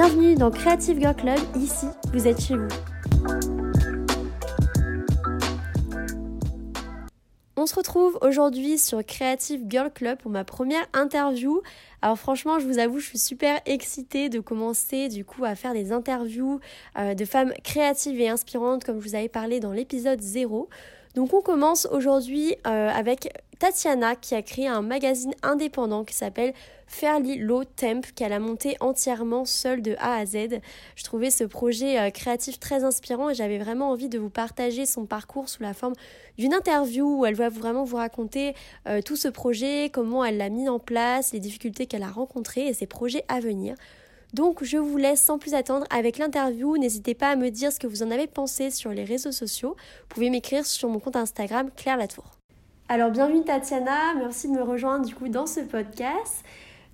Bienvenue dans Creative Girl Club, ici vous êtes chez vous. On se retrouve aujourd'hui sur Creative Girl Club pour ma première interview. Alors franchement, je vous avoue, je suis super excitée de commencer du coup à faire des interviews euh, de femmes créatives et inspirantes comme je vous avais parlé dans l'épisode 0. Donc on commence aujourd'hui euh, avec Tatiana qui a créé un magazine indépendant qui s'appelle Fairly Low Temp qu'elle a monté entièrement seule de A à Z. Je trouvais ce projet euh, créatif très inspirant et j'avais vraiment envie de vous partager son parcours sous la forme d'une interview où elle va vraiment vous raconter euh, tout ce projet, comment elle l'a mis en place, les difficultés qu'elle a rencontrées et ses projets à venir. Donc je vous laisse sans plus attendre avec l'interview. N'hésitez pas à me dire ce que vous en avez pensé sur les réseaux sociaux. Vous pouvez m'écrire sur mon compte Instagram Claire Latour. Alors bienvenue Tatiana, merci de me rejoindre du coup dans ce podcast.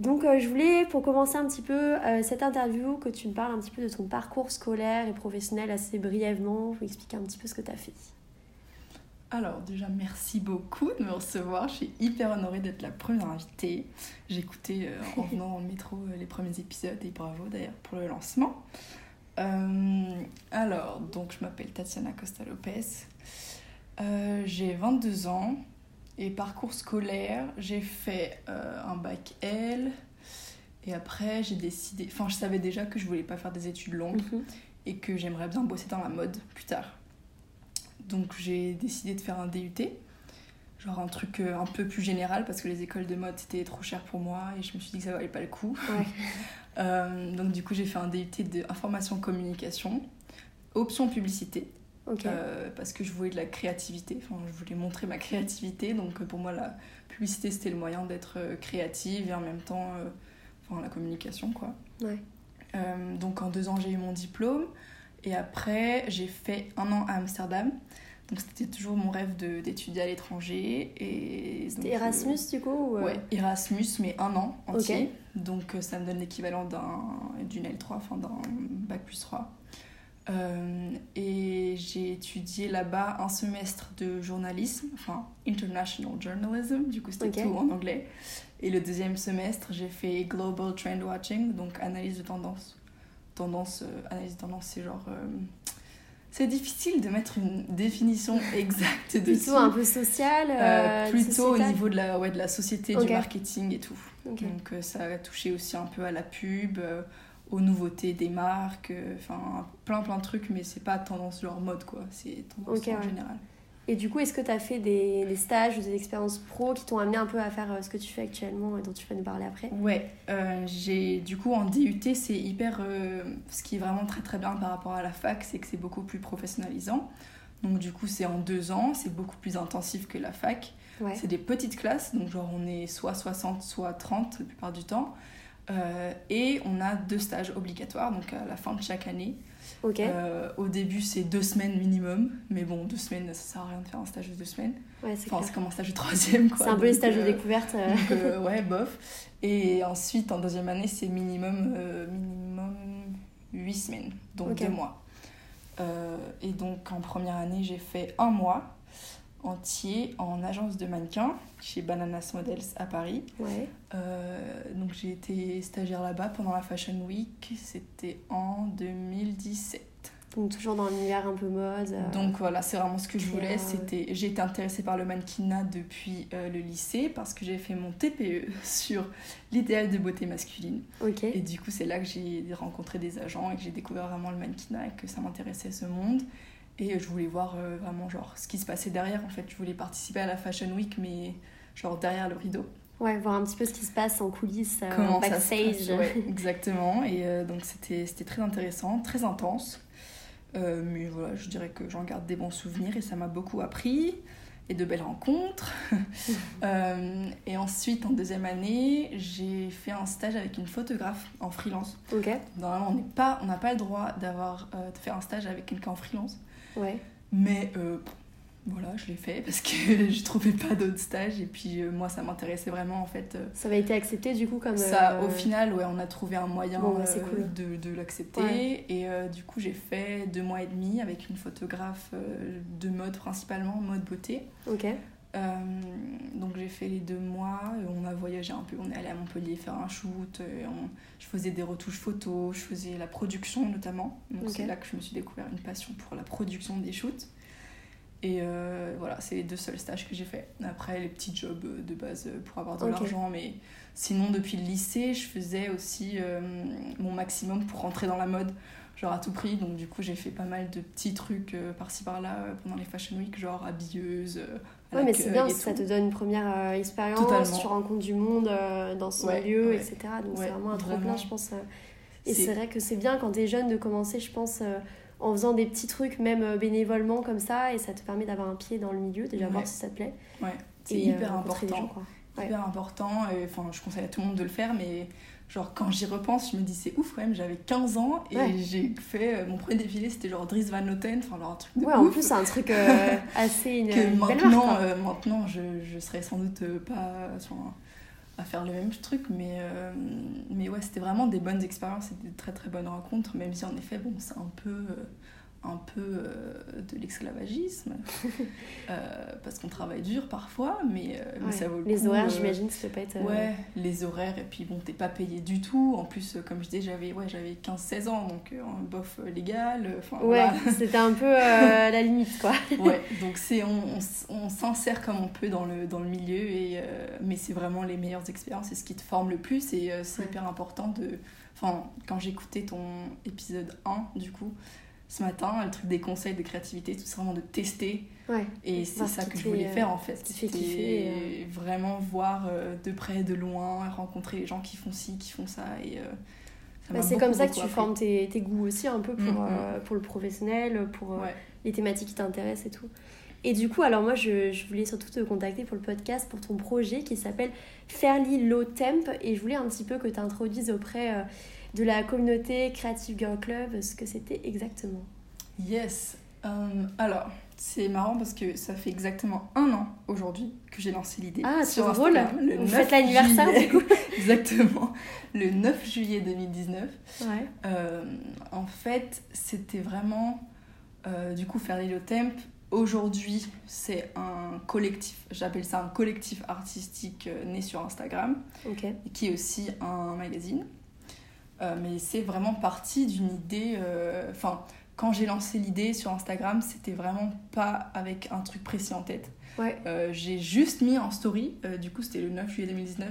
Donc euh, je voulais pour commencer un petit peu euh, cette interview que tu me parles un petit peu de ton parcours scolaire et professionnel assez brièvement, vous expliquer un petit peu ce que tu as fait. Alors déjà merci beaucoup de me recevoir, je suis hyper honorée d'être la première invitée. J'ai écouté euh, en venant dans le métro euh, les premiers épisodes et bravo d'ailleurs pour le lancement. Euh, alors donc je m'appelle Tatiana Costa Lopez, j'ai 22 ans et parcours scolaire j'ai fait un bac L et après j'ai décidé, enfin je savais déjà que je voulais pas faire des études longues mhm. et que j'aimerais bien bosser dans la mode plus tard. Donc j'ai décidé de faire un DUT, genre un truc euh, un peu plus général parce que les écoles de mode c'était trop cher pour moi et je me suis dit que ça valait pas le coup. Euh, donc du coup j'ai fait un DUT de information communication, option publicité. Euh, parce que je voulais de la créativité, enfin, je voulais montrer ma créativité, donc pour moi la publicité c'était le moyen d'être créative et en même temps enfin, la communication quoi. donc en deux ans j'ai eu mon diplôme, et après, j'ai fait un an à Amsterdam. Donc c'était toujours mon rêve d'étudier à l'étranger. Et c'était Erasmus du coup euh? Ouais, Erasmus, mais un an entier. Donc euh, ça me donne l'équivalent d'une L3, enfin d'un bac plus 3. Euh, et j'ai étudié là-bas un semestre de journalisme, enfin International Journalism, du coup c'était tout en anglais. Et le deuxième semestre, j'ai fait Global Trend Watching, donc analyse de tendance tendance, euh, analyse de tendance, c'est genre. Euh, c'est difficile de mettre une définition exacte de Plutôt un peu social euh, Plutôt au niveau de la, ouais, de la société, du marketing et tout. Donc ça a touché aussi un peu à la pub, aux nouveautés des marques, enfin plein plein de trucs, mais c'est pas tendance genre mode quoi, c'est tendance en général. Et du coup, est-ce que tu as fait des, des, stages ou des expériences pro qui t'ont amené un peu à faire euh, ce que tu fais actuellement et dont tu vas nous parler après? Ouais, euh, j'ai du coup en DUT, c'est hyper. Euh, ce qui est vraiment très très bien par rapport à la fac, c'est que c'est beaucoup plus professionnalisant. Donc du coup, c'est en deux ans, c'est beaucoup plus intensif que la fac. C'est des petites classes, donc genre on est soit 60, soit 30 la plupart du temps. Et on a deux stages obligatoires, donc à la fin de chaque année. Euh, au début, c'est deux semaines minimum. Mais bon, deux semaines, ça sert à rien de faire un stage de deux semaines. Ouais, enfin, c'est comme un stage de troisième. C'est un peu les stages de euh, découverte. Euh. ouais, bof. Et ensuite, en deuxième année, c'est minimum, minimum huit semaines. Donc deux mois. et donc, en première année, j'ai fait un mois entier en agence de mannequin chez Bananas Models à Paris. Ouais. Euh, donc j'ai été stagiaire là-bas pendant la Fashion Week, c'était en 2017. Donc toujours dans l'univers un peu mode. Euh, donc voilà, c'est vraiment ce que je voulais. C'était, j'ai été intéressée par le mannequinat depuis euh, le lycée parce que j'ai fait mon TPE sur l'idéal de beauté masculine. Et du coup, c'est là que j'ai rencontré des agents et que j'ai découvert vraiment le mannequinat et que ça m'intéressait ce monde. Et je voulais voir euh, vraiment genre ce qui se passait derrière en fait. Je voulais participer à la Fashion Week mais genre derrière le rideau. Ouais, voir un petit peu ce qui se passe en coulisses, euh, Comment backstage. ouais, exactement. Et euh, donc c'était très intéressant, très intense. mais voilà, je dirais que j'en garde des bons souvenirs et ça m'a beaucoup appris. et de belles rencontres. Euh, et ensuite, en deuxième année, j'ai fait un stage avec une photographe en freelance. Ok. Normalement, on n'est pas, on n'a pas le droit d'avoir euh, de faire un stage avec quelqu'un en freelance. Ouais. Mais euh, voilà, je l'ai fait parce que je trouvais pas d'autres stages et puis euh, moi, ça m'intéressait vraiment en fait. euh, Ça avait été accepté du coup comme. ça, euh, au final, ouais, on a trouvé un moyen Bon, bah, cool. de, de l'accepter. Ouais. Et du coup, j'ai fait deux mois et demi avec une photographe de mode principalement, mode beauté. Ok. Euh, donc j'ai fait les deux mois, on a voyagé un peu, on est allé à Montpellier faire un shoot, euh, on- je faisais des retouches photos, je faisais la production notamment. Donc c'est là que je me suis découvert une passion pour la production des shoots. Et euh, voilà, c'est les deux seuls stages que j'ai fait. Après les petits jobs de base pour avoir de Ok. l'argent, mais sinon depuis le lycée, je faisais aussi euh, mon maximum pour rentrer dans la mode, genre à tout prix. Donc du coup j'ai fait pas mal de petits trucs euh, par-ci par-là euh, pendant les Fashion Week, genre habilleuse. euh, à Ouais, mais c'est bien, ça tout. te donne une première expérience, Totalement. tu rencontres du monde dans ce Ouais, milieu, ouais. etc. Donc Ouais, c'est vraiment un trop plein, je pense. Et C'est- vrai que c'est bien quand t'es jeune de commencer, je pense, en faisant des petits trucs, même bénévolement comme ça, et ça te permet d'avoir un pied dans le milieu, déjà voir si ça te plaît. Ouais, c'est hyper important. gens. Ouais. Hyper important. et, Enfin, je conseille à tout le monde de le faire, mais genre quand j'y repense, je me dis c'est ouf quand même. J'avais 15 ans et Ouais. j'ai fait euh, mon premier défilé, c'était genre Dries Van Noten, enfin genre un truc de Ouais, en plus, c'est un truc euh, assez une, que une belle maintenant, marque. euh, maintenant je, je serais sans doute pas à faire le même truc, mais, mais ouais, c'était vraiment des bonnes expériences et des très très bonnes rencontres, même si en effet, bon, c'est un peu, un peu euh, de l'esclavagisme, euh, parce qu'on travaille dur parfois, mais, euh, mais Ouais. ça vaut le Les coup, horaires, euh, j'imagine, ça peut pas être. Ouais, les horaires, et puis bon, t'es pas payé du tout. En plus, comme je disais, j'avais ouais, j'avais 15-16 ans, donc un bof légal. Enfin, Ouais, voilà. c'était un peu la limite, quoi. ouais, donc c'est, on, on, on s'insère comme on peut dans le, dans le milieu, et, mais c'est vraiment les meilleures expériences, c'est ce qui te forme le plus, et c'est Ouais. hyper important de. Enfin, quand j'écoutais ton épisode 1, du coup, ce matin, le truc des conseils de créativité, tout c'est vraiment de tester. Ouais. Et c'est ça que je voulais faire euh, en fait. ce qui te fait C'était kiffer, vraiment voir euh, de près, de loin, rencontrer les gens qui font ci, qui font ça. Et, euh, ça Bah, c'est comme ça que tu appris. formes tes, tes goûts aussi un peu pour, Mm, mm. euh, pour le professionnel, pour euh, les thématiques qui t'intéressent et tout. Et du coup, alors moi, je, je voulais surtout te contacter pour le podcast, pour ton projet qui s'appelle Fairly Low Temp. Et je voulais un petit peu que tu introduises auprès euh, de la communauté Creative Girl Club ce que c'était exactement. Yes. Euh, alors, c'est marrant parce que ça fait exactement un an aujourd'hui que j'ai lancé l'idée. Ah, sur drôle. Le Vous 9 faites l'anniversaire, juillet. du coup Exactement. Le 9 juillet 2019. Ouais. Euh, en fait, c'était vraiment euh, du coup faire les temp. Aujourd'hui, c'est un collectif, j'appelle ça un collectif artistique né sur Instagram, Ok. qui est aussi un magazine. Euh, mais c'est vraiment parti d'une idée. euh, Enfin, quand j'ai lancé l'idée sur Instagram, c'était vraiment pas avec un truc précis en tête. Ouais. Euh, j'ai juste mis en story, euh, du coup c'était le 9 juillet 2019,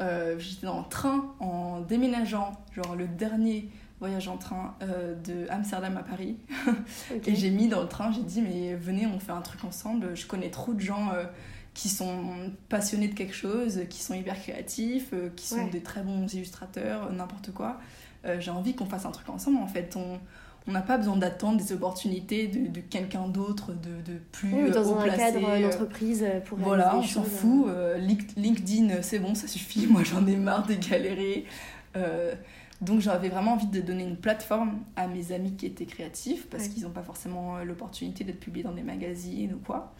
euh, j'étais dans le train en déménageant, genre le dernier voyage en train de Amsterdam à Paris. Et j'ai mis dans le train, j'ai dit mais venez on fait un truc ensemble, je connais trop de gens qui sont passionnés de quelque chose, qui sont hyper créatifs, euh, qui sont Ouais. des très bons illustrateurs, n'importe quoi. Euh, j'ai envie qu'on fasse un truc ensemble en fait. On n'a pas besoin d'attendre des opportunités de, de quelqu'un d'autre, de, de plus Oui, ou euh, dans haut un placé, cadre d'entreprise pour voilà, on s'en fout. euh, Link- LinkedIn, c'est bon, ça suffit. Moi, j'en ai marre de galérer. Euh, donc, j'avais vraiment envie de donner une plateforme à mes amis qui étaient créatifs parce Ouais. qu'ils n'ont pas forcément l'opportunité d'être publiés dans des magazines ou quoi.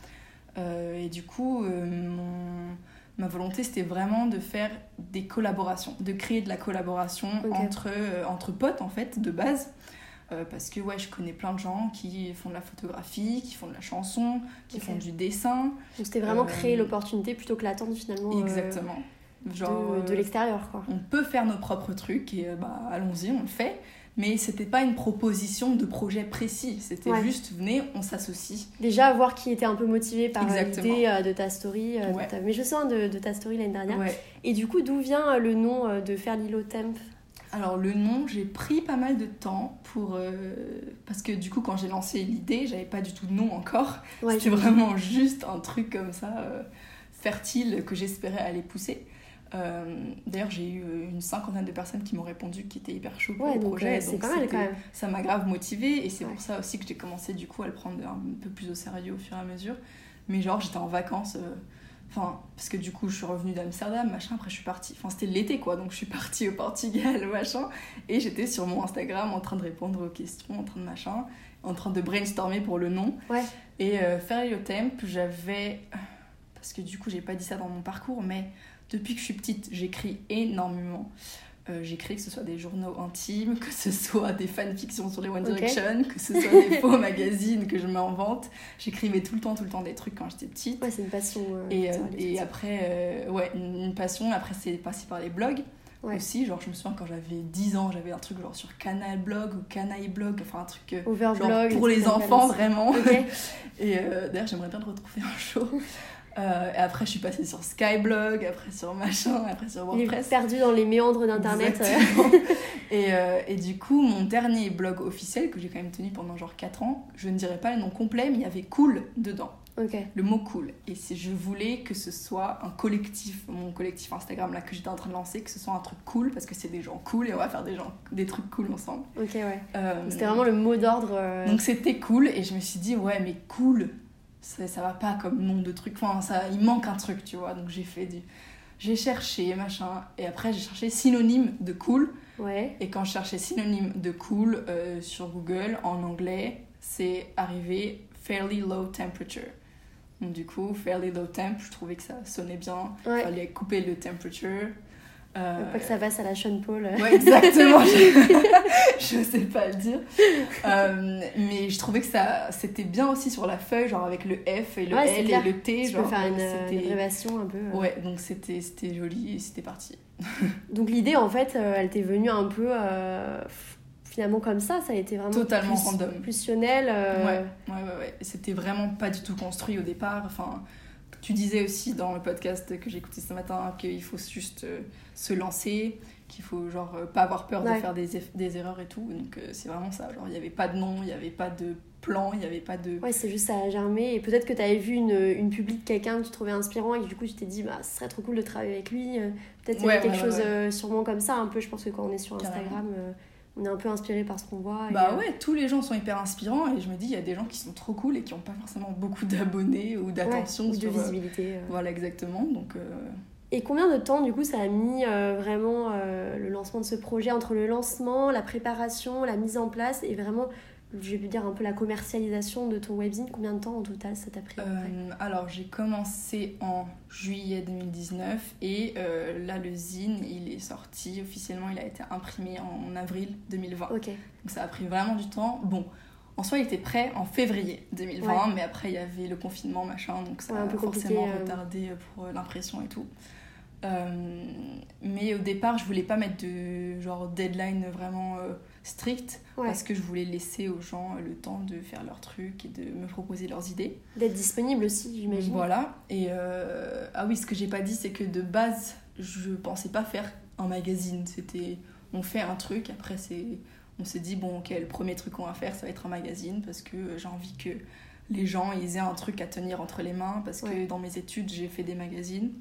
Euh, et du coup, euh, mon- ma volonté, c'était vraiment de faire des collaborations, de créer de la collaboration entre, euh, entre potes, en fait, de base. Euh, parce que ouais, je connais plein de gens qui font de la photographie, qui font de la chanson, qui font du dessin. Donc c'était vraiment Euh, créer l'opportunité plutôt que l'attendre finalement euh, Exactement. Genre, de, de l'extérieur quoi. on peut faire nos propres trucs et bah, allons-y, on le fait. Mais c'était pas une proposition de projet précis. C'était Ouais. juste, venez, on s'associe. Déjà voir qui était un peu motivé par l'idée euh, de ta story. euh, de Ouais. ta- Mais je hein, de, de ta story l'année dernière. Ouais. Et du coup, d'où vient euh, le nom de faire Lilo Temp? Alors le nom, j'ai pris pas mal de temps pour... euh, Parce que du coup, quand j'ai lancé l'idée, j'avais pas du tout de nom encore. C'était vraiment juste un truc comme ça, euh, fertile, que j'espérais aller pousser. Euh, D'ailleurs, j'ai eu euh, une cinquantaine de personnes qui m'ont répondu qui étaient hyper chauds pour Ouais, le donc projet. euh, c'est donc pas mal c'était- quand même. ça m'a grave motivée et c'est Ouais. pour ça aussi que j'ai commencé du coup à le prendre un peu plus au sérieux au fur et à mesure. Mais genre, j'étais en vacances. euh, Enfin, parce que du coup, je suis revenue d'Amsterdam, machin. Après, je suis partie. Enfin, c'était l'été, quoi. Donc, je suis partie au Portugal, machin. Et j'étais sur mon Instagram en train de répondre aux questions, en train de machin, en train de brainstormer pour le nom. Ouais. Et Fairly Temp, j'avais. Parce que du coup, j'ai pas dit ça dans mon parcours, mais depuis que je suis petite, j'écris énormément. Euh, j'écris que ce soit des journaux intimes, que ce soit des fanfictions sur les One. Direction, que ce soit des faux magazines que je m'invente. J'écrivais tout le temps, tout le temps des trucs quand j'étais petite. Ouais, c'est une passion. euh, Et, euh, et après, ouais, une, une passion. Après, c'est passé par les blogs Ouais. aussi. Genre, je me souviens quand j'avais 10 ans, j'avais un truc genre sur Canal Blog ou Canaille Blog, enfin un truc genre pour les enfants, vraiment. Et d'ailleurs, j'aimerais bien le retrouver un jour. Euh, et après, je suis passée sur Skyblog, après sur machin, après sur WordPress. perdu dans les méandres d'internet. et, euh, et du coup, mon dernier blog officiel, que j'ai quand même tenu pendant genre 4 ans, je ne dirais pas le nom complet, mais il y avait cool dedans. Ok. Le mot cool. Et je voulais que ce soit un collectif, mon collectif Instagram là que j'étais en train de lancer, que ce soit un truc cool, parce que c'est des gens cool et on va faire des, gens, des trucs cool ensemble. Ok, ouais. Euh, C'était vraiment le mot d'ordre. donc c'était cool et je me suis dit ouais mais cool ça, ça va pas comme nom de truc. Enfin ça il manque un truc tu vois. Donc j'ai fait du j'ai cherché machin. Et après j'ai cherché synonyme de cool. Ouais. et quand je cherchais synonyme de cool euh, sur Google en anglais c'est arrivé fairly low temperature. Donc du coup fairly low temp je trouvais que ça sonnait bien. Ouais. fallait couper le temperature Euh, Pas que ça passe à la Sean Paul. euh. Ouais, exactement. je... sais pas le dire. Euh, mais je trouvais que ça c'était bien aussi sur la feuille, genre avec le F et le Ouais, L et le T. Tu genre, peux faire une, c'était- une un peu. euh. Ouais, donc c'était joli et c'était parti. Donc l'idée, en fait, euh, elle t'est venue un peu euh, finalement comme ça. Ça a été vraiment Totalement plus, random. euh, Ouais, ouais, ouais, ouais. C'était vraiment pas du tout construit au départ. Enfin, tu disais aussi dans le podcast que j'ai écouté ce matin qu'il faut juste euh, se lancer, qu'il faut genre euh, pas avoir peur de Ouais. faire des, des erreurs et tout. Donc euh, c'est vraiment ça. Genre il y avait pas de nom, il y avait pas de plan, il y avait pas de. Ouais, c'est juste ça a germé. Et peut-être que tu avais vu une, une publique de quelqu'un que tu trouvais inspirant et que du coup tu t'es dit, bah, ce serait trop cool de travailler avec lui. Peut-être qu'il y Ouais, avait quelque ouais, chose ouais. euh, sûrement comme ça. Un peu, je pense que quand on est sur. Instagram, euh, on est un peu inspiré par ce qu'on voit. et, Bah euh, ouais, tous les gens sont hyper inspirants et je me dis, il y a des gens qui sont trop cool et qui ont pas forcément beaucoup d'abonnés ou ouais, d'attention ou de sur. euh, visibilité. euh. Voilà, exactement. Donc, euh, Et combien de temps, du coup, ça a mis euh, vraiment le lancement de ce projet entre le lancement, la préparation, la mise en place et vraiment, je vais dire un peu la commercialisation de ton webzine Combien de temps en total ça t'a pris euh, alors, j'ai commencé en juillet 2019 et euh, là, le zine, il est sorti officiellement, il a été imprimé en avril 2020. Ok, Donc, ça a pris vraiment du temps. Bon. En soi, il était prêt en février 2020, mais après, il y avait le confinement, machin, donc ça Ouais, a forcément euh. retardé pour euh, l'impression et tout. Mais au départ, je voulais pas mettre de genre deadline vraiment strict ouais. parce que je voulais laisser aux gens le temps de faire leurs trucs et de me proposer leurs idées. D'être disponible aussi, j'imagine. Voilà. Et euh, ah oui, ce que j'ai pas dit, c'est que de base, je pensais pas faire un magazine. C'était on fait un truc, après c'est on s'est dit bon, ok, le premier truc qu'on va faire, ça va être un magazine parce que j'ai envie que les gens ils aient un truc à tenir entre les mains parce que dans mes études, j'ai fait des magazines.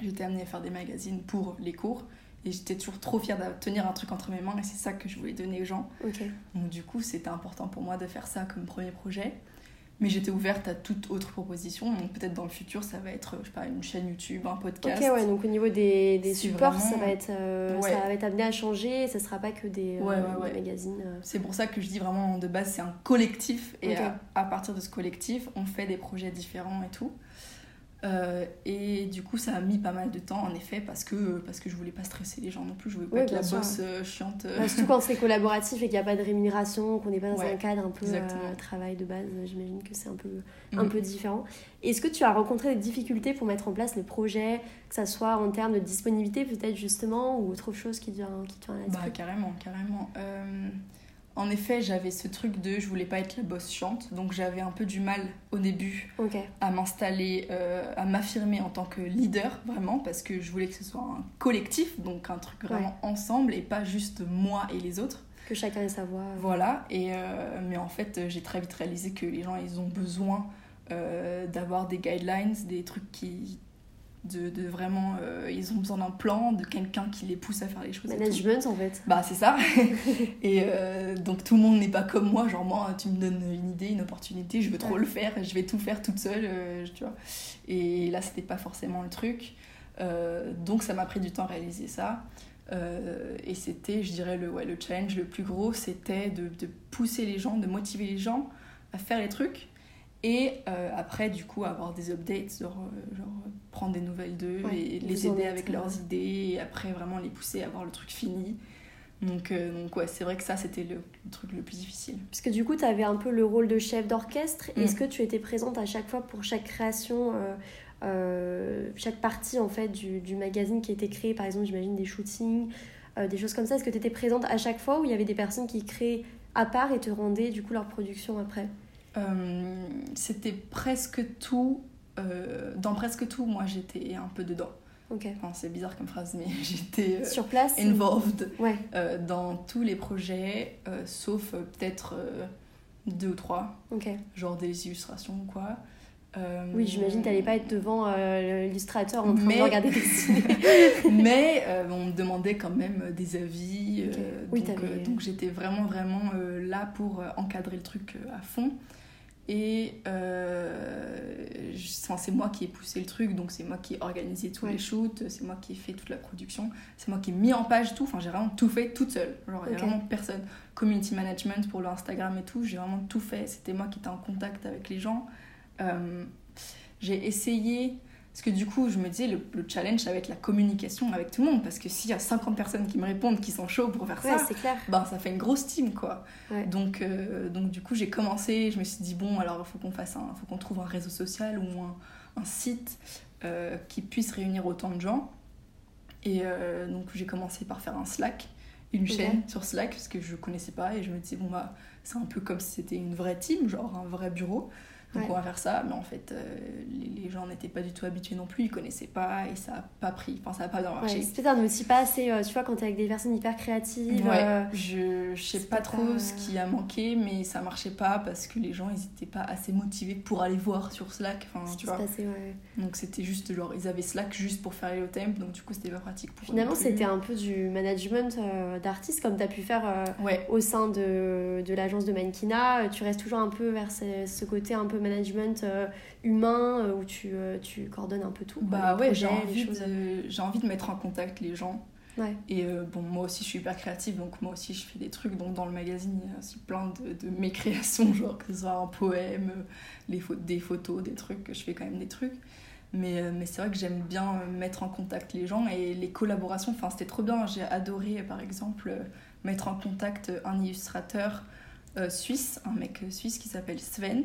J'étais amenée à faire des magazines pour les cours et j'étais toujours trop fière de tenir un truc entre mes mains et c'est ça que je voulais donner aux gens. Donc du coup, c'était important pour moi de faire ça comme premier projet. Mais j'étais ouverte à toute autre proposition. Donc peut-être dans le futur, ça va être, je sais pas, une chaîne YouTube, un podcast. Ok, ouais, donc au niveau des, des supports, ça, va être, euh, Ouais. ça va être amené à changer, ça sera pas que des, euh, Ouais, ouais, ouais. des magazines. euh. C'est pour ça que je dis vraiment de base, c'est un collectif. Et à partir de ce collectif, on fait des projets différents et tout. Euh, et du coup, ça a mis pas mal de temps, en effet, parce que, parce que je voulais pas stresser les gens non plus. Je voulais pas Ouais, être la sûr. bosse euh, chiante. euh. Bah, surtout quand c'est collaboratif et qu'il n'y a pas de rémunération, qu'on n'est pas dans Ouais, un cadre un peu euh, travail de base, j'imagine que c'est un peu, un Mhm. peu différent. Est-ce que tu as rencontré des difficultés pour mettre en place le projet, que ça soit en termes de disponibilité peut-être justement, ou autre chose qui te vient, qui te vient à Bah, carrément, carrément. En effet, j'avais ce truc de je voulais pas être la bosse chiante, donc j'avais un peu du mal au début à m'installer, euh, à m'affirmer en tant que leader, vraiment, parce que je voulais que ce soit un collectif, donc un truc vraiment ensemble et pas juste moi et les autres. que chacun ait sa voix. Voilà, et, euh, mais en fait, j'ai très vite réalisé que les gens, ils ont besoin euh, d'avoir des guidelines, des trucs qui de, de vraiment. euh, ils ont besoin d'un plan, de quelqu'un qui les pousse à faire les choses. Management en fait. Bah, c'est ça. et euh, donc, tout le monde n'est pas comme moi. Genre, moi, tu me donnes une idée, une opportunité, je veux trop Ouais. le faire, je vais tout faire toute seule, euh, tu vois. Et là, c'était pas forcément le truc. Donc, ça m'a pris du temps à réaliser ça. Euh, et c'était, je dirais, le, ouais, le challenge le plus gros, c'était de, de pousser les gens, de motiver les gens à faire les trucs. Et euh, après, du coup, avoir des updates, genre, euh, genre prendre des nouvelles d'eux Ouais, et les aider avec leurs idées. Et après, vraiment les pousser à avoir le truc fini. Donc, euh, donc ouais, c'est vrai que ça, c'était le, le truc le plus difficile. Parce que du coup, tu avais un peu le rôle de chef d'orchestre. Mm. Est-ce que tu étais présente à chaque fois pour chaque création, euh, euh, chaque partie en fait du, du magazine qui était créé Par exemple, j'imagine des shootings, euh, des choses comme ça? Est-ce que tu étais présente à chaque fois ou il y avait des personnes qui créaient à part et te rendaient du coup leur production après? Euh, c'était presque tout. euh, dans presque tout, moi, j'étais un peu dedans. Enfin, c'est bizarre comme phrase, mais j'étais euh, Sur place involved Ouais. euh, dans tous les projets, sauf peut-être deux ou trois, genre des illustrations ou quoi. Oui, j'imagine que t'allais pas être devant l'illustrateur en train Mais- de regarder dessiner. Mais on me demandait quand même des avis. Oui, donc donc j'étais vraiment, vraiment là pour encadrer le truc à fond. Et euh, c'est moi qui ai poussé le truc, donc c'est moi qui ai organisé tous Ouais. les shoots, c'est moi qui ai fait toute la production, c'est moi qui ai mis en page tout. Enfin, j'ai vraiment tout fait toute seule. Genre, il y a vraiment personne. Community management pour le Instagram et tout, j'ai vraiment tout fait. C'était moi qui étais en contact avec les gens. Euh, j'ai essayé parce que du coup, je me disais, le, le challenge, ça va être la communication avec tout le monde. Parce que s'il y a 50 personnes qui me répondent, qui sont chauds pour faire Ouais, ça, clair. ben, ça fait une grosse team, quoi. Ouais. Donc, euh, donc, du coup, j'ai commencé, je me suis dit, bon, alors, il faut qu'on fasse un, faut qu'on trouve un réseau social ou un, un site euh, qui puisse réunir autant de gens. Et euh, donc, j'ai commencé par faire un Slack, une chaîne sur Slack, parce que je connaissais pas. Et je me disais, bon, bah, c'est un peu comme si c'était une vraie team, genre un vrai bureau. Donc Ouais. on va faire ça, mais en fait, euh, les, les gens n'étaient pas du tout habitués non plus, ils connaissaient pas et ça a pas pris, enfin ça a pas bien Ouais, marché. c'est peut-être outil pas assez, euh, tu vois, quand t'es avec des personnes hyper créatives. Ouais, euh, je, je sais pas trop pas- ce qui a manqué, mais ça marchait pas parce que les gens ils étaient pas assez motivés pour aller voir sur Slack, enfin tu vois. ouais. Donc c'était juste genre, ils avaient Slack juste pour faire les temp, donc du coup c'était pas pratique pour Finalement, c'était un peu du management euh, d'artiste, comme tu as pu faire Ouais, au sein de, de l'agence de Mannequinat. Tu restes toujours un peu vers ce, ce côté un peu management euh, humain, euh, où tu, euh, tu coordonnes un peu tout. quoi, bah ouais, j'ai envie, de, envie de mettre en contact les gens. Ouais. Et euh, bon, moi aussi, je suis hyper créative, donc moi aussi, je fais des trucs. Donc, dans le magazine, il y a aussi plein de, de mes créations, genre que ce soit un poème, les des photos, des trucs. Je fais quand même des trucs. Mais, euh, mais c'est vrai que j'aime bien mettre en contact les gens et les collaborations. Enfin, c'était trop bien. J'ai adoré, par exemple, mettre en contact un illustrateur euh, suisse, un mec suisse qui s'appelle Sven,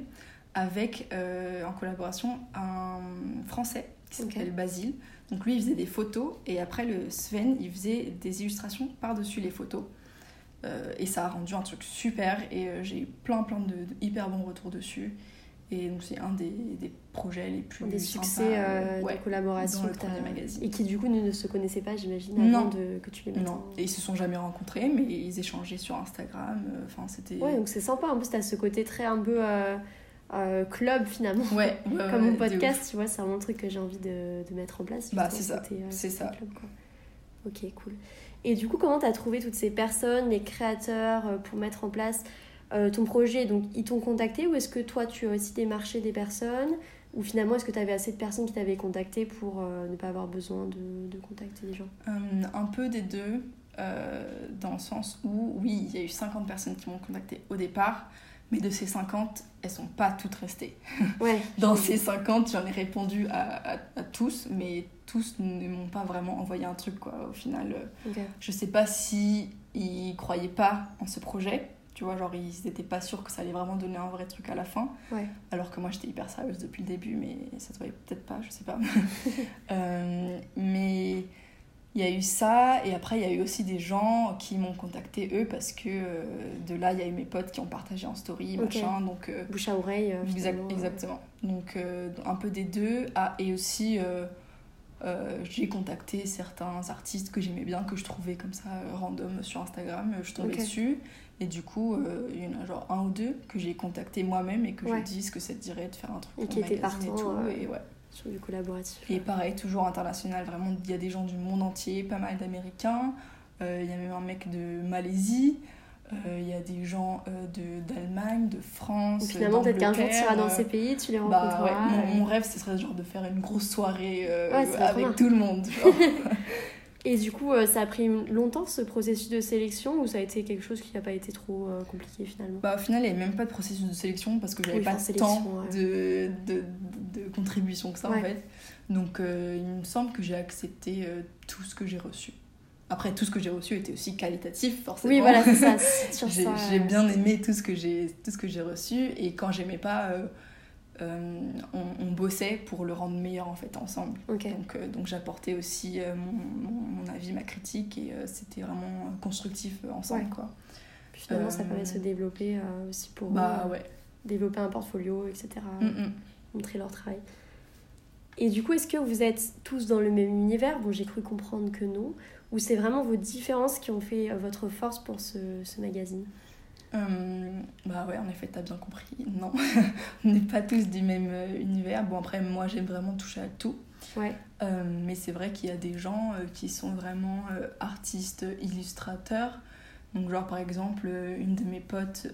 avec euh, en collaboration un français qui s'appelle Basile. Donc lui, il faisait des photos et après le Sven, il faisait des illustrations par-dessus les photos. Euh, et ça a rendu un truc super et euh, j'ai eu plein plein de, de hyper bons retours dessus. Et donc c'est un des, des projets les plus Des succès euh, ouais, de collaboration que et qui du coup ne, ne se connaissaient pas, j'imagine, Non. avant de, que tu les mettes Non, en... et ils se sont jamais rencontrés, mais ils échangeaient sur Instagram. Enfin, c'était. Ouais, donc c'est sympa. En plus, t'as ce côté très un peu euh, euh, club finalement. Ouais, ouais, Comme mon podcast, tu vois, c'est vraiment un truc que j'ai envie de, de mettre en place. Bah, justement, c'est ça, euh, c'est ça. club, quoi. Ok, cool. Et du coup, comment t'as trouvé toutes ces personnes, les créateurs, euh, pour mettre en place euh, ton projet? Donc, ils t'ont contacté ou est-ce que toi, tu as aussi démarché des personnes? Ou finalement, est-ce que tu avais assez de personnes qui t'avaient contacté pour euh, ne pas avoir besoin de, de contacter des gens? Euh, un peu des deux, euh, dans le sens où, oui, il y a eu 50 personnes qui m'ont contacté au départ, mais de ces 50, elles sont pas toutes restées. Ouais. Dans ces 50, j'en ai répondu à, à- à tous, mais tous ne m'ont pas vraiment envoyé un truc, quoi. Au final, euh, Ok. je sais pas si ils croyaient pas en ce projet. Tu vois, genre, ils étaient pas sûrs que ça allait vraiment donner un vrai truc à la fin. Ouais. Alors que moi, j'étais hyper sérieuse depuis le début, mais ça se voyait peut-être pas, je sais pas. Euh, mais il y a eu ça, et après, il y a eu aussi des gens qui m'ont contacté, eux, parce que euh, de là, il y a eu mes potes qui ont partagé en story, machin. Donc, euh, Bouche à oreille. euh, Exact- euh. exactement. Donc un peu des deux. Ah, et aussi, j'ai contacté certains artistes que j'aimais bien, que je trouvais comme ça random sur Instagram. Je tombais Ok. dessus. Et du coup, il y en a genre un ou deux que j'ai contacté moi-même et que Ouais. je dis ce que ça te dirait de faire un truc Et qui magazine et tout. Et ouais. Sur du collaboratif. Et pareil, toujours international, vraiment, il y a des gens du monde entier, pas mal d'Américains, il y a même un mec de Malaisie, il y a des gens de d'Allemagne, de France. Donc finalement, peut-être qu'un jour tu iras dans ces pays, tu les rencontreras. Bah, ouais, mon, rêve, ce serait genre de faire une grosse soirée avec tout le monde. Et du coup, euh, ça a pris longtemps ce processus de sélection ou ça a été quelque chose qui n'a pas été trop euh, compliqué finalement? Bah, Au final, il n'y avait même pas de processus de sélection parce que j'avais pas tant de, de, de, contributions que ça en fait. Donc euh, il me semble que j'ai accepté tout ce que j'ai reçu. Après, tout ce que j'ai reçu était aussi qualitatif, forcément. Oui, voilà, c'est ça. j'ai bien aimé tout ce que j'ai reçu et quand j'aimais pas euh, on, bossait pour le rendre meilleur en fait ensemble. Donc, euh, donc j'apportais aussi euh, mon, avis, ma critique et c'était vraiment constructif ensemble. Quoi. Puis finalement, ça permet de se développer aussi pour bah, ouais. développer un portfolio, etc. Mm, mm. Montrer leur travail. Et du coup, est-ce que vous êtes tous dans le même univers? Bon, j'ai cru comprendre que non. Ou c'est vraiment vos différences qui ont fait votre force pour ce, ce magazine? Euh, bah ouais, en effet, t'as bien compris. Non, on n'est pas tous du même euh, univers. Bon, après, moi, j'aime vraiment toucher à tout. Ouais. Euh, mais c'est vrai qu'il y a des gens qui sont vraiment artistes, illustrateurs. Donc, genre, par exemple, une de mes potes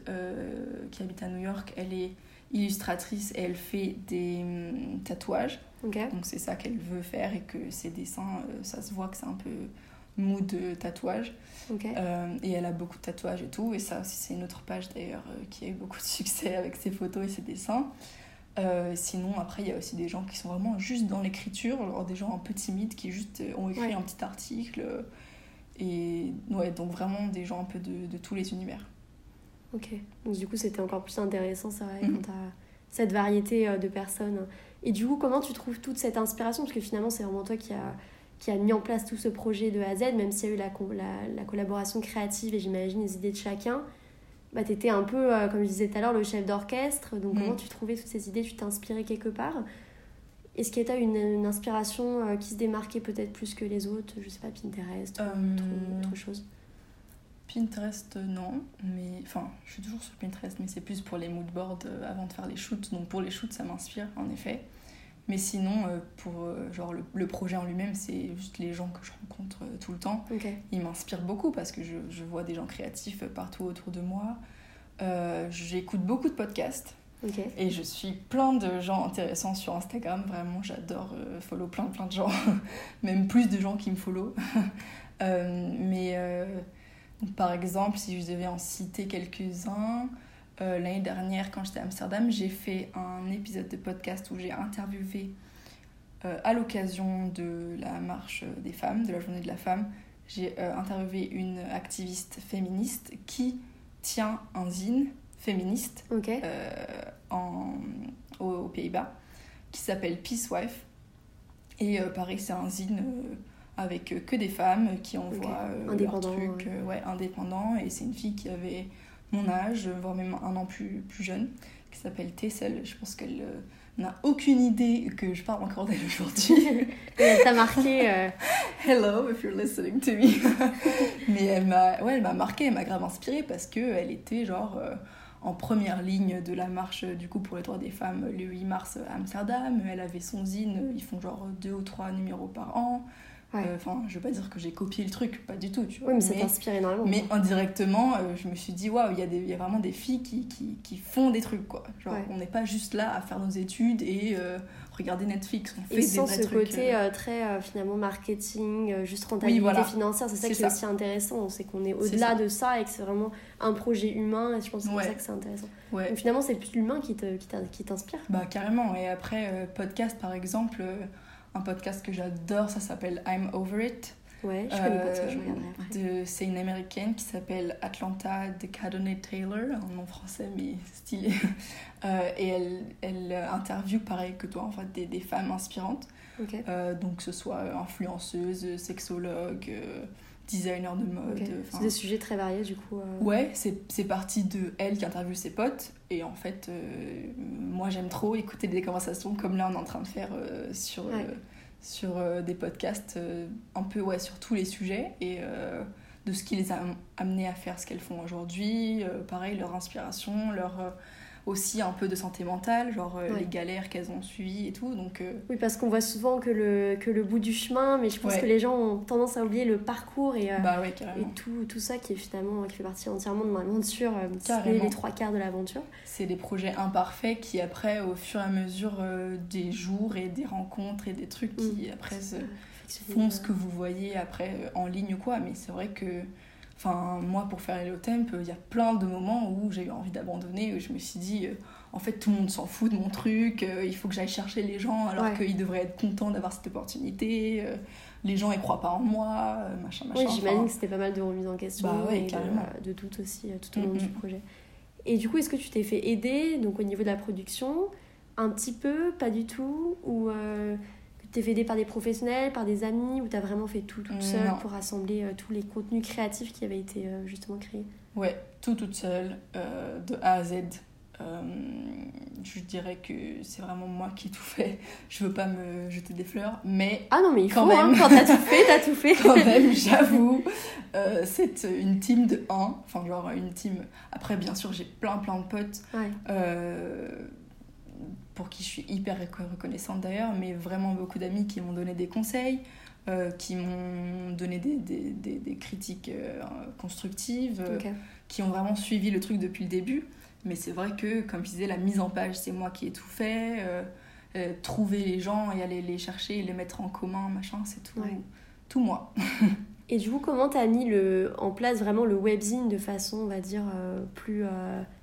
qui habite à New York, elle est illustratrice et elle fait des hum, tatouages. Donc, c'est ça qu'elle veut faire et que ses dessins, ça se voit que c'est un peu mood tatouage. Euh, et elle a beaucoup de tatouages et tout. Et ça aussi, c'est une autre page d'ailleurs euh, qui a eu beaucoup de succès avec ses photos et ses dessins. Euh, sinon, après, il y a aussi des gens qui sont vraiment juste dans l'écriture, alors des gens un peu timides qui juste ont écrit un petit article. Et ouais, donc vraiment des gens un peu de, de tous les univers. Ok, donc du coup, c'était encore plus intéressant, c'est vrai, mhm. quand tu as cette variété de personnes. Et du coup, comment tu trouves toute cette inspiration? Parce que finalement, c'est vraiment toi qui as qui a mis en place tout ce projet de A à Z, même s'il y a eu la, la, collaboration créative et j'imagine les idées de chacun, bah, tu étais un peu, euh, comme je disais tout à l'heure, le chef d'orchestre. Donc, mm. comment tu trouvais toutes ces idées? Tu t'inspirais quelque part? Est-ce qu'il y a une, une inspiration euh, qui se démarquait peut-être plus que les autres? Je sais pas, Pinterest ou euh, autre, chose Pinterest, non. Mais, enfin, je suis toujours sur Pinterest, mais c'est plus pour les moodboards avant de faire les shoots. Donc, pour les shoots, ça m'inspire, en effet. Mais sinon, euh, pour euh, genre le, projet en lui-même, c'est juste les gens que je rencontre euh, tout le temps. Ils m'inspirent beaucoup parce que je, je, vois des gens créatifs partout autour de moi. J'écoute beaucoup de podcasts. Et je suis plein de gens intéressants sur Instagram. Vraiment, j'adore follow plein, plein de gens. Même plus de gens qui me follow. mais par exemple, si je devais en citer quelques-uns, euh, l'année dernière, quand j'étais à Amsterdam, j'ai fait un épisode de podcast où j'ai interviewé, euh, à l'occasion de la marche des femmes, de la journée de la femme, j'ai euh, interviewé une activiste féministe qui tient un zine féministe en, aux, Pays-Bas qui s'appelle Peace Wife. Et pareil, c'est un zine avec que des femmes qui envoient okay. leur truc ouais, indépendant. Et c'est une fille qui avait mon âge, voire même un an plus, plus jeune, qui s'appelle Tessel. Je pense qu'elle euh, n'a aucune idée que je parle encore d'elle aujourd'hui. elle t'a marqué. Euh. Hello, if you're listening to me. Mais elle m'a ouais, m'a marqué, elle m'a grave inspirée parce qu'elle était genre euh, en première ligne de la marche du coup pour les droits des femmes le 8 mars à Amsterdam. Elle avait son zine, ils font genre deux ou trois numéros par an. Euh, enfin, je veux pas dire que j'ai copié le truc, pas du tout, tu vois. Oui, mais ça t'inspire énormément. Mais indirectement, euh, je me suis dit, waouh, il y, y, a vraiment des filles qui, qui, qui font des trucs, quoi. Genre, on n'est pas juste là à faire nos études et euh, regarder Netflix. On fait et sans ce côté très, finalement, marketing, juste rentabilité financière, c'est ça qui est aussi intéressant. C'est qu'on est, au-delà de ça et que c'est vraiment un projet humain et je pense que c'est pour ça que c'est intéressant. Donc finalement, c'est plus l'humain qui t'inspire. Bah, carrément. Et après, podcast, par exemple un podcast que j'adore, ça s'appelle I'm Over It. Ouais, je connais pas ça, je regarderai après. C'est une américaine qui s'appelle Atlanta Decadone Taylor, un nom français mais stylé. Euh, et elle, elle interviewe, pareil que toi, en fait, des, des femmes inspirantes. Euh, donc, que ce soit influenceuses, sexologues, euh, designers de mode. C'est des sujets très variés, du coup. Ouais, c'est parti de elle qui interviewe ses potes. Et en fait, moi, j'aime trop écouter des conversations comme là, on est en train de faire sur sur euh, des podcasts euh, un peu ouais, sur tous les sujets et euh, de ce qui les a amenés à faire ce qu'elles font aujourd'hui. pareil, leur inspiration, leur, aussi un peu de santé mentale, genre euh, Ouais. les galères qu'elles ont suivies et tout. Donc, euh, Oui, parce qu'on voit souvent que le, que le bout du chemin, mais je pense Ouais. que les gens ont tendance à oublier le parcours et, euh, bah ouais, et tout, tout ça qui est finalement qui fait partie entièrement de l'aventure, euh, si ce n'est Carrément. les trois quarts de l'aventure. C'est des projets imparfaits qui, après, au fur et à mesure euh, des jours et des rencontres et des trucs qui, Mm. après, se font ce que vous voyez après en ligne ou quoi. Mais c'est vrai que, enfin, moi, pour faire Hello Temp, il y a plein de moments où j'ai eu envie d'abandonner, où je me suis dit, euh, en fait, tout le monde s'en fout de mon truc, euh, il faut que j'aille chercher les gens alors Ouais. qu'ils devraient être contents d'avoir cette opportunité. euh, les gens, ils croient pas en moi, euh, machin, machin. Oui, j'imagine enfin, que c'était pas mal de remise en question Bah ouais, et de, euh, de doute aussi euh, tout au long Mm, du mm. projet. Et du coup, est-ce que tu t'es fait aider donc au niveau de la production Un petit peu, pas du tout Ou euh, t'es fait aider par des professionnels, par des amis Ou tu as vraiment fait tout toute seule Non. pour rassembler euh, tous les contenus créatifs qui avaient été euh, justement créés? Ouais, tout toute seule, euh, de A à Z. Je dirais que c'est vraiment moi qui ai tout fait. Je veux pas me jeter des fleurs, mais Ah non, mais il Quand faut, hein, même. quand t'as tout fait, t'as tout fait quand même, j'avoue, c'est une team de 1. Enfin, genre une team. Après, bien sûr, j'ai plein plein de potes Ouais. Pour qui je suis hyper reco- reconnaissante d'ailleurs, mais vraiment beaucoup d'amis qui m'ont donné des conseils, euh, qui m'ont donné des, des, des- des critiques euh, constructives. euh, qui ont vraiment suivi le truc depuis le début. Mais c'est vrai que, comme je disais, la mise en page, c'est moi qui ai tout fait. trouver les gens et aller les chercher et les mettre en commun, machin, c'est tout, Ouais. tout moi. Et du coup, comment t'as mis le, en place vraiment le webzine de façon, on va dire, plus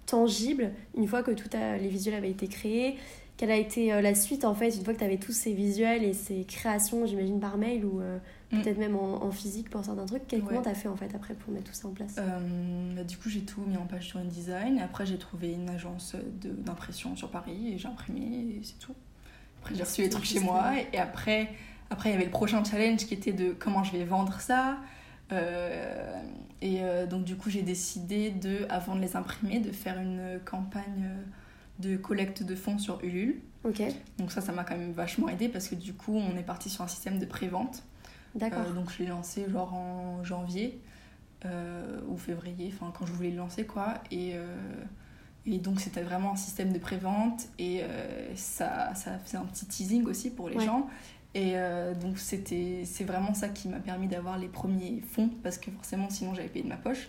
tangible, une fois que tout a- les visuels avaient été créés Quelle a été euh, la suite, en fait, une fois que t'avais tous ces visuels et ces créations, j'imagine, par mail ou euh, Mm. peut-être même en, en physique pour certains trucs Quel- Ouais. Comment t'as fait, en fait, après, pour mettre tout ça en place? Euh, bah, du coup, j'ai tout mis en page sur InDesign. Et après, j'ai trouvé une agence d'impression sur Paris et j'ai imprimé et c'est tout. Après, j'ai reçu les trucs chez moi. Et, après, après, il y avait le prochain challenge qui était de comment je vais vendre ça. Euh, et donc, du coup, j'ai décidé de, avant de les imprimer, de faire une campagne de collecte de fonds sur Ulule. Donc ça, ça m'a quand même vachement aidé parce que du coup, on est parti sur un système de pré-vente. d'accord. Euh, donc je l'ai lancé genre en janvier euh, ou février, enfin quand je voulais le lancer quoi. Et, euh, et donc c'était vraiment un système de prévente et ça, ça faisait un petit teasing aussi pour les Ouais. gens. Et donc c'était c'est vraiment ça qui m'a permis d'avoir les premiers fonds parce que forcément sinon j'avais payé de ma poche.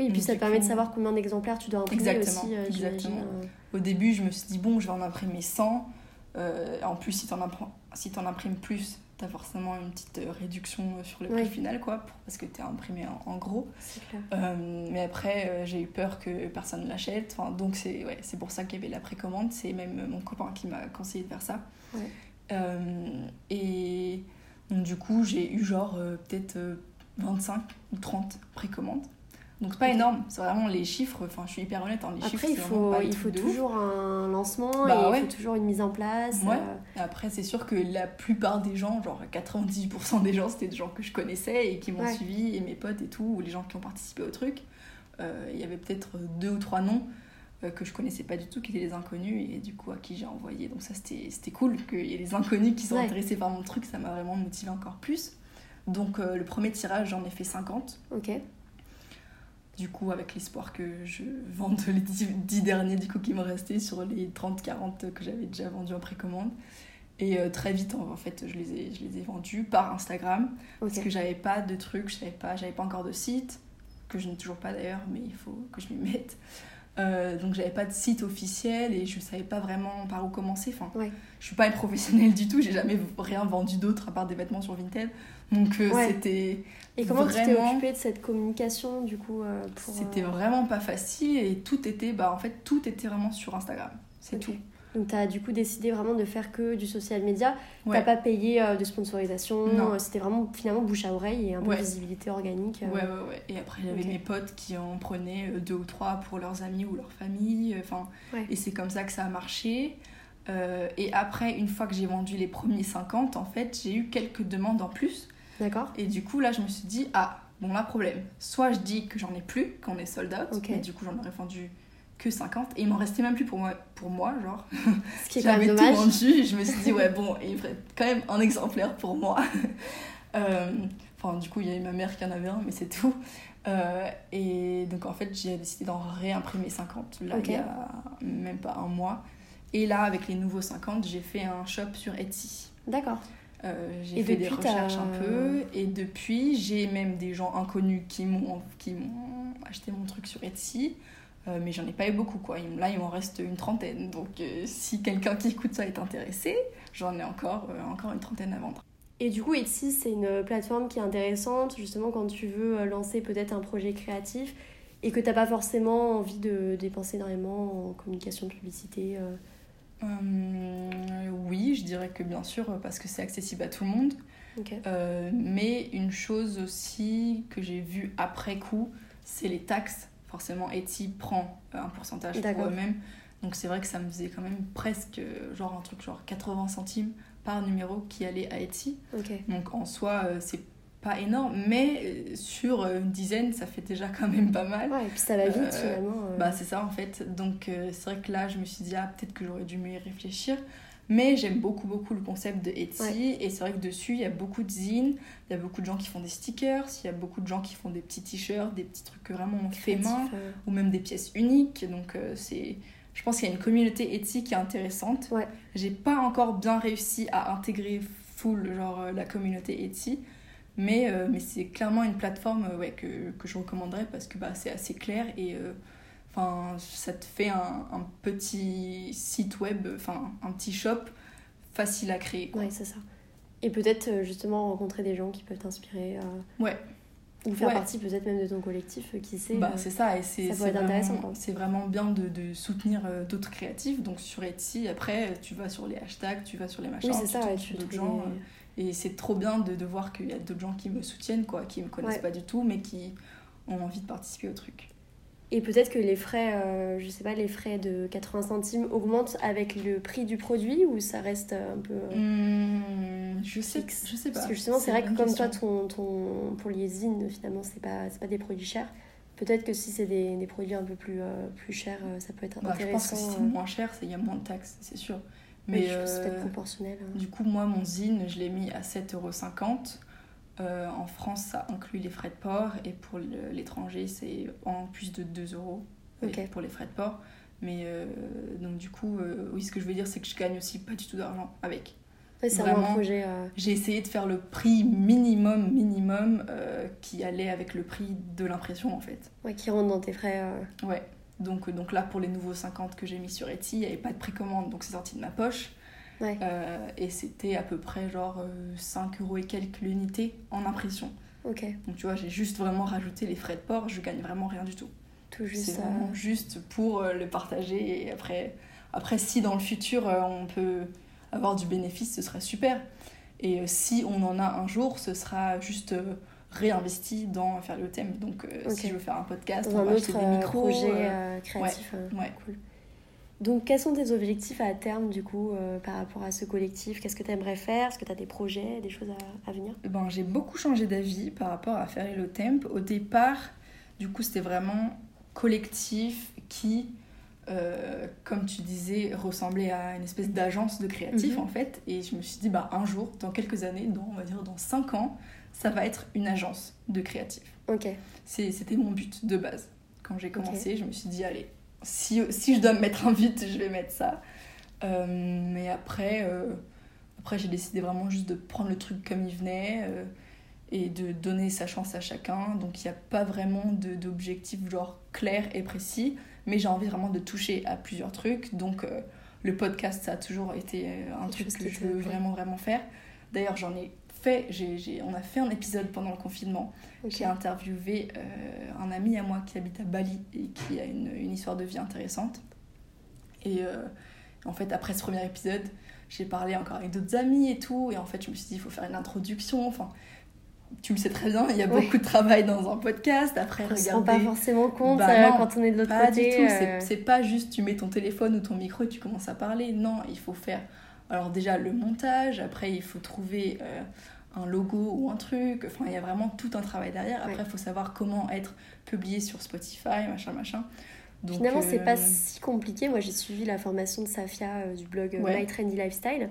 Oui, et puis ça te permet de savoir combien d'exemplaires tu dois imprimer Exactement, aussi, euh, exactement. euh. Au début je me suis dit bon je vais en imprimer 100. Euh, en plus si t'en imprim- si imprimes plus t'as forcément une petite euh, réduction sur le prix Ouais. final quoi pour- parce que t'es imprimé en- en gros. Clair. Euh, mais après, j'ai eu peur que personne ne l'achète. Enfin, donc, c'est ouais, pour ça qu'il y avait la précommande. C'est même mon copain qui m'a conseillé de faire ça. Ouais. Et donc, du coup, j'ai eu genre peut-être euh, 25 ou 30 précommandes. Donc, c'est pas énorme. C'est vraiment les chiffres. Enfin, je suis hyper honnête. Hein, les chiffres, Après, il c'est vraiment faut, pas les il faut toujours un lancement Bah et ouais. il faut toujours une mise en place. Ouais. euh, Après, c'est sûr que la plupart des gens, genre 98% des gens, c'était des gens que je connaissais et qui m'ont Ouais. suivi, et mes potes et tout, ou les gens qui ont participé au truc. Euh, Il y avait peut-être deux ou trois noms euh, que je connaissais pas du tout, qui étaient des inconnus, et du coup à qui j'ai envoyé. Donc ça, c'était cool qu'il y ait des inconnus qui sont intéressés par mon truc, ça m'a vraiment motivé encore plus. Donc le premier tirage, j'en ai fait 50. Ok. Du coup, avec l'espoir que je vende les 10, 10 derniers du coup qui me restaient sur les 30-40 que j'avais déjà vendus en précommande. Et euh, très vite, en fait, je les ai, je les ai vendus par Instagram parce que j'avais pas de trucs, je savais pas, j'avais pas encore de site, que je n'ai toujours pas d'ailleurs, mais il faut que je m'y mette. Euh, donc j'avais pas de site officiel et je savais pas vraiment par où commencer. Enfin, Ouais. je suis pas une professionnelle du tout, j'ai jamais rien vendu d'autre à part des vêtements sur Vinted. Donc euh, Ouais. c'était Et comment tu t'es occupée de cette communication du coup euh, pour, C'était vraiment pas facile et tout était, bah en fait, tout était vraiment sur Instagram. C'est tout. Donc tu as du coup décidé vraiment de faire que du social media. Ouais. T'as pas payé euh, de sponsorisation. Non. euh, C'était vraiment finalement bouche à oreille et un peu Ouais. de visibilité organique. euh. Ouais, ouais, ouais. Et après, j'avais Ok. mes potes qui en prenaient deux ou trois pour leurs amis ou leur famille. Enfin, Ouais. Et c'est comme ça que ça a marché. Euh, et après, une fois que j'ai vendu les premiers 50, en fait, j'ai eu quelques demandes en plus. D'accord Et du coup, là, je me suis dit, ah, bon, là, problème. Soit je dis que j'en ai plus, qu'on est sold out, Ok. mais du coup, j'en aurais vendu que 50. Et il m'en restait même plus pour moi, pour moi genre. Ce qui est quand J'avais même tout vendu et je me suis dit, ouais, bon, il faudrait quand même un exemplaire pour moi. Euh, Enfin, du coup, il y avait ma mère qui en avait un, mais c'est tout. Euh, et donc en fait, j'ai décidé d'en réimprimer 50, là, il y a même pas un mois. Et là, avec les nouveaux 50, j'ai fait un shop sur Etsy. D'accord. Euh, j'ai Et fait des recherches un peu et depuis j'ai même des gens inconnus qui m'ont qui m'ont acheté mon truc sur Etsy Euh, mais j'en ai pas eu beaucoup quoi. Là il m'en reste une trentaine. Donc euh, si quelqu'un qui écoute ça est intéressé j'en ai encore euh, encore une trentaine à vendre. Et du coup, Etsy, c'est une plateforme qui est intéressante, justement, quand tu veux lancer peut-être un projet créatif et que t'as pas forcément envie de dépenser énormément en communication, publicité. Euh, oui je dirais que bien sûr parce que c'est accessible à tout le monde. Mais une chose aussi que j'ai vue après coup, c'est les taxes. Forcément, Etsy prend euh, un pourcentage pour eux-mêmes. Donc c'est vrai que ça me faisait quand même presque euh, genre un truc genre 80 centimes par numéro qui allait à Etsy. Donc en soi, euh, c'est pas énorme, mais sur une dizaine, ça fait déjà quand même pas mal. Ouais, et puis ça va vite Euh, finalement. euh. Bah c'est ça en fait. Donc euh, c'est vrai que là je me suis dit ah peut-être que j'aurais dû mieux y réfléchir. Mais j'aime beaucoup beaucoup le concept de Etsy Ouais. et c'est vrai que dessus il y a beaucoup de zines, il y a beaucoup de gens qui font des stickers, il y a beaucoup de gens qui font des petits t-shirts, des petits trucs vraiment fait main euh. ou même des pièces uniques. Donc euh, c'est je pense qu'il y a une communauté Etsy qui est intéressante. Ouais. J'ai pas encore bien réussi à intégrer full genre euh, la communauté Etsy. Mais, mais c'est clairement une plateforme ouais, que, que je recommanderais parce que bah, c'est assez clair et enfin ça te fait un, un petit site web, enfin un petit shop facile à créer. quoi. Ouais, c'est ça. Et peut-être euh, justement rencontrer des gens qui peuvent t'inspirer. euh, Ouais. Ou faire Ouais. partie peut-être même de ton collectif, euh, qui sait. Bah, c'est ça, et c'est ça peut c'est être intéressant, vraiment, c'est vraiment bien de, de soutenir d'autres créatifs. Donc sur Etsy, après, tu vas sur les hashtags, tu vas sur les machins, Oui, c'est tu ça, ouais, tu d'autres gens. Et c'est trop bien de, de voir qu'il y a d'autres gens qui me soutiennent, quoi, qui me connaissent Ouais. pas du tout, mais qui ont envie de participer au truc. Et peut-être que les frais, euh, je sais pas, les frais de 80 centimes augmentent avec le prix du produit ou ça reste euh, un peu. euh, Hmm, je sais, je sais pas. Parce que justement, c'est vrai que comme toi, ton, ton, pour les zines, finalement, c'est pas, pas des produits chers. Peut-être que si c'est des, des produits un peu plus, euh, plus chers, ça peut être Bah, je pense intéressant. que si c'est euh, moins cher, il y a moins de taxes, c'est sûr. mais Mais c'est peut-être proportionnel. hein. Du coup, moi, mon zine, je l'ai mis à 7,50€. Euh, en France, ça inclut les frais de port. Et pour l'étranger, c'est en plus de 2 euros euh, pour les frais de port. Mais euh, donc, du coup, euh, oui, ce que je veux dire, c'est que je gagne aussi pas du tout d'argent avec. Ouais, c'est vraiment un projet. J'ai essayé de faire le prix minimum, minimum, qui allait avec le prix de l'impression, en fait. ouais, qui rentre dans tes frais. Ouais. Donc, donc là, pour les nouveaux 50 que j'ai mis sur Etsy, il n'y avait pas de précommande, donc c'est sorti de ma poche. Ouais. Euh, et c'était à peu près genre euh, 5 euros et quelques l'unité en impression. Ok, Donc tu vois, j'ai juste vraiment rajouté les frais de port, je gagne vraiment rien du tout. tout C'est juste. vraiment euh, juste pour euh, le partager. Et après, après, si dans le futur euh, on peut avoir du bénéfice, ce serait super. Et euh, si on en a un jour, ce sera juste euh, réinvesti dans faire le thème. Donc euh, si je veux faire un podcast, dans on un va acheter des euh, micros. projet euh, euh, créatif. euh, ouais. Cool. Donc, quels sont tes objectifs à terme, du coup, euh, par rapport à ce collectif? Qu'est-ce que tu aimerais faire? Est-ce que tu as des projets, des choses à, à venir? Ben, j'ai beaucoup changé d'avis par rapport à faire Temp. Au départ, du coup, c'était vraiment collectif qui, euh, comme tu disais, ressemblait à une espèce d'agence de créatifs Mhm. en fait. Et je me suis dit, bah, un jour, dans quelques années, dans, on va dire dans 5 ans, ça va être une agence de créatifs. Ok, C'était mon but de base. Quand j'ai commencé, je me suis dit, allez, si, si je dois me mettre un but, je vais mettre ça. Euh, mais après, euh, après j'ai décidé vraiment juste de prendre le truc comme il venait euh, et de donner sa chance à chacun. Donc il n'y a pas vraiment de- d'objectif genre clair et précis, mais j'ai envie vraiment de toucher à plusieurs trucs. Donc le podcast, ça a toujours été un truc que qui je veux vraiment, vraiment faire. D'ailleurs, j'en ai fait, on a fait un épisode pendant le confinement j'ai interviewé euh, un ami à moi qui habite à Bali et qui a une, une histoire de vie intéressante. Et euh, en fait, après ce premier épisode, j'ai parlé encore avec d'autres amis et tout. Et en fait, je me suis dit, il faut faire une introduction. Enfin, tu le sais très bien, il y a Ouais. beaucoup de travail dans un podcast. Après, On se rend pas forcément compte Bah euh, non, quand on est de l'autre Pas côté. du tout, c'est- euh, c'est pas juste tu mets ton téléphone ou ton micro et tu commences à parler. Non, il faut faire. Alors, déjà le montage, après, il faut trouver euh, un logo ou un truc. Enfin, il y a vraiment tout un travail derrière. Après, il Ouais. faut savoir comment être publié sur Spotify, machin, machin. Donc, Finalement, c'est euh, pas si compliqué. Moi, j'ai suivi la formation de Safia euh, du blog euh, Ouais. My Trendy Lifestyle.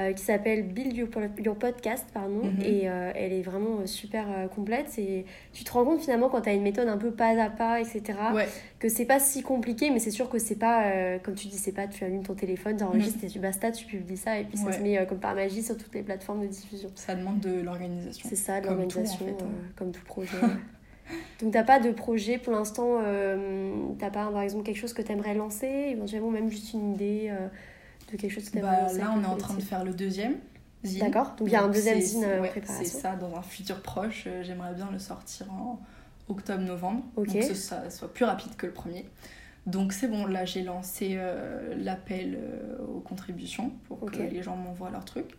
Euh, qui s'appelle Build Your, Your Podcast, pardon, Mhm. et euh, elle est vraiment euh, super complète. Et tu te rends compte finalement quand tu as une méthode un peu pas à pas, etc., Ouais, que c'est pas si compliqué, mais c'est sûr que c'est pas, comme tu dis, c'est pas tu allumes ton téléphone, tu enregistres et tu basta, tu publies ça, et puis ça se met comme par magie sur toutes les plateformes de diffusion. ça demande de l'organisation. C'est ça, de en l'organisation, fait, hein. comme tout projet. Donc t'as pas de projet pour l'instant, euh, t'as pas par exemple quelque chose que t'aimerais lancer, éventuellement même juste une idée euh, de quelque chose que t'aimerais Bah, là, on est en train de faire le deuxième. zine. D'accord, donc il y a un deuxième zine euh, en ouais, préparation. C'est ça, dans un futur proche. euh, J'aimerais bien le sortir en octobre-novembre. Ok. Donc que ça soit plus rapide que le premier. Donc c'est bon, là j'ai lancé euh, l'appel euh, aux contributions pour que les gens m'envoient leurs trucs.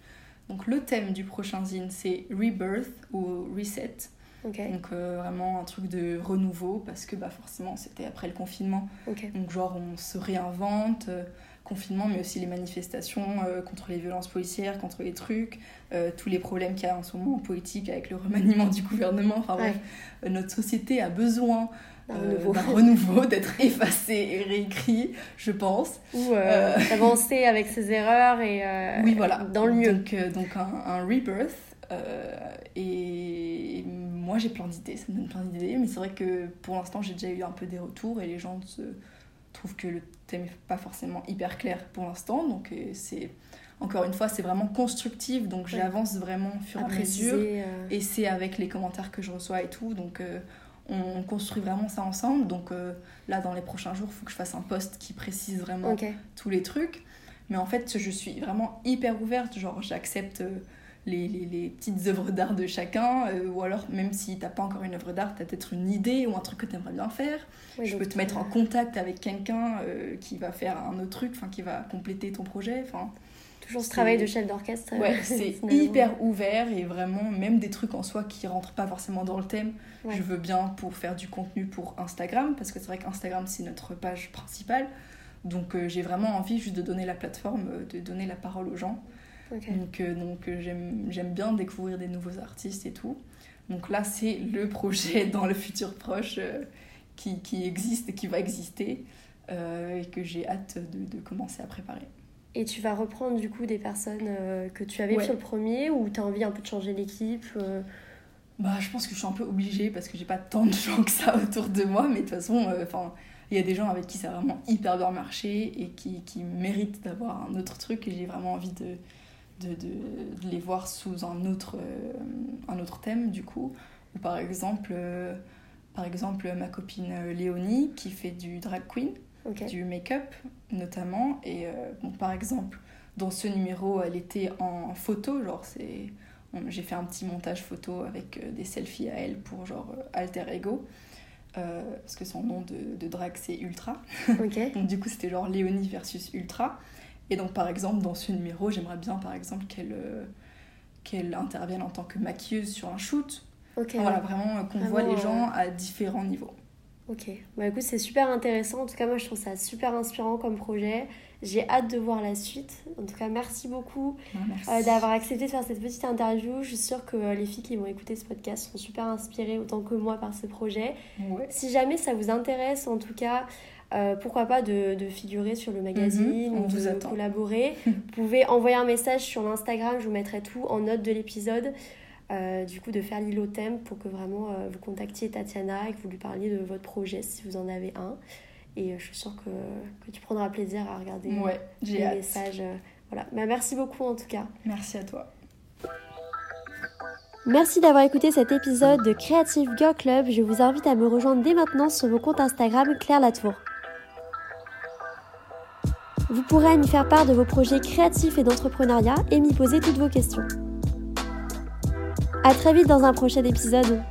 Donc le thème du prochain zine c'est Rebirth ou Reset. Donc vraiment un truc de renouveau parce que bah, forcément c'était après le confinement. Donc genre on se réinvente, confinement mais aussi les manifestations euh, contre les violences policières, contre les trucs, euh, tous les problèmes qu'il y a en ce moment en politique avec le remaniement du gouvernement. Enfin bref, euh, notre société a besoin d'un renouveau, d'être effacée et réécrit, je pense. Ou d'avancer avec ses erreurs et oui voilà. dans le mieux. Donc, donc un, un rebirth. et moi j'ai plein d'idées, ça me donne plein d'idées, mais c'est vrai que pour l'instant j'ai déjà eu un peu des retours et les gens se trouvent que le thème est pas forcément hyper clair pour l'instant. Donc euh, c'est encore une fois c'est vraiment constructif, donc Ouais. j'avance vraiment au fur et à mesure. euh, Et c'est avec les commentaires que je reçois et tout. Donc, euh, on construit vraiment ça ensemble. Donc, euh, là, dans les prochains jours, il faut que je fasse un post qui précise vraiment tous les trucs. Mais en fait, je suis vraiment hyper ouverte. Genre, j'accepte les, les, les petites œuvres d'art de chacun. euh, ou alors, même si t'as pas encore une œuvre d'art, t'as peut-être une idée ou un truc que t'aimerais bien faire. Oui, je peux te mettre en euh, contact avec quelqu'un euh, qui va faire un autre truc, enfin, qui va compléter ton projet. Enfin, Toujours ce travail de chef d'orchestre. Ouais, c'est hyper ouvert et vraiment, même des trucs en soi qui rentrent pas forcément dans le thème, Ouais. je veux bien pour faire du contenu pour Instagram, parce que c'est vrai qu'Instagram c'est notre page principale. Donc euh, j'ai vraiment envie juste de donner la plateforme, de donner la parole aux gens. Donc, euh, donc euh, j'aime bien découvrir des nouveaux artistes et tout. Donc là, c'est le projet dans le futur proche euh, qui, qui existe et qui va exister euh, et que j'ai hâte de, de commencer à préparer. Et tu vas reprendre du coup des personnes que tu avais Ouais. sur le premier ou tu as envie un peu de changer l'équipe Bah, je pense que je suis un peu obligée parce que j'ai pas tant de gens que ça autour de moi, mais de toute façon, euh, il y a des gens avec qui ça a vraiment hyper bien marché et qui, qui méritent d'avoir un autre truc et j'ai vraiment envie de, de, de, de les voir sous un autre, euh, un autre thème du coup. Ou par exemple, euh, par exemple, ma copine euh, Léonie qui fait du drag queen du make-up notamment. Et bon, par exemple, dans ce numéro, elle était en photo, genre c'est... J'ai fait un petit montage photo avec des selfies à elle pour genre alter ego. Euh, parce que son nom de, de drag c'est Ultra. Donc du coup c'était genre Léonie versus Ultra. Et donc par exemple dans ce numéro j'aimerais bien par exemple qu'elle euh, qu'elle intervienne en tant que maquilleuse sur un shoot. Voilà vraiment euh, qu'on voit les gens à différents niveaux. Ok. Bah écoute, c'est super intéressant. En tout cas, moi, je trouve ça super inspirant comme projet. J'ai hâte de voir la suite. En tout cas, merci beaucoup euh, d'avoir accepté de faire cette petite interview. Je suis sûre que euh, les filles qui vont écouter ce podcast seront super inspirées autant que moi par ce projet. Ouais. Si jamais ça vous intéresse, en tout cas, euh, pourquoi pas de, de figurer sur le magazine on de vous attend. collaborer. vous pouvez envoyer un message sur l'Instagram, je vous mettrai tout en note de l'épisode. Euh, du coup, de faire l'île au thème pour que vraiment euh, vous contactiez Tatiana et que vous lui parliez de votre projet si vous en avez un. Et je suis sûre que, que tu prendras plaisir à regarder Ouais, les hâte. messages. voilà. Bah, merci beaucoup en tout cas. Merci à toi. Merci d'avoir écouté cet épisode de Creative Girl Club. Je vous invite à me rejoindre dès maintenant sur mon compte Instagram Claire Latour. Vous pourrez m'y faire part de vos projets créatifs et d'entrepreneuriat et m'y poser toutes vos questions. À très vite dans un prochain épisode.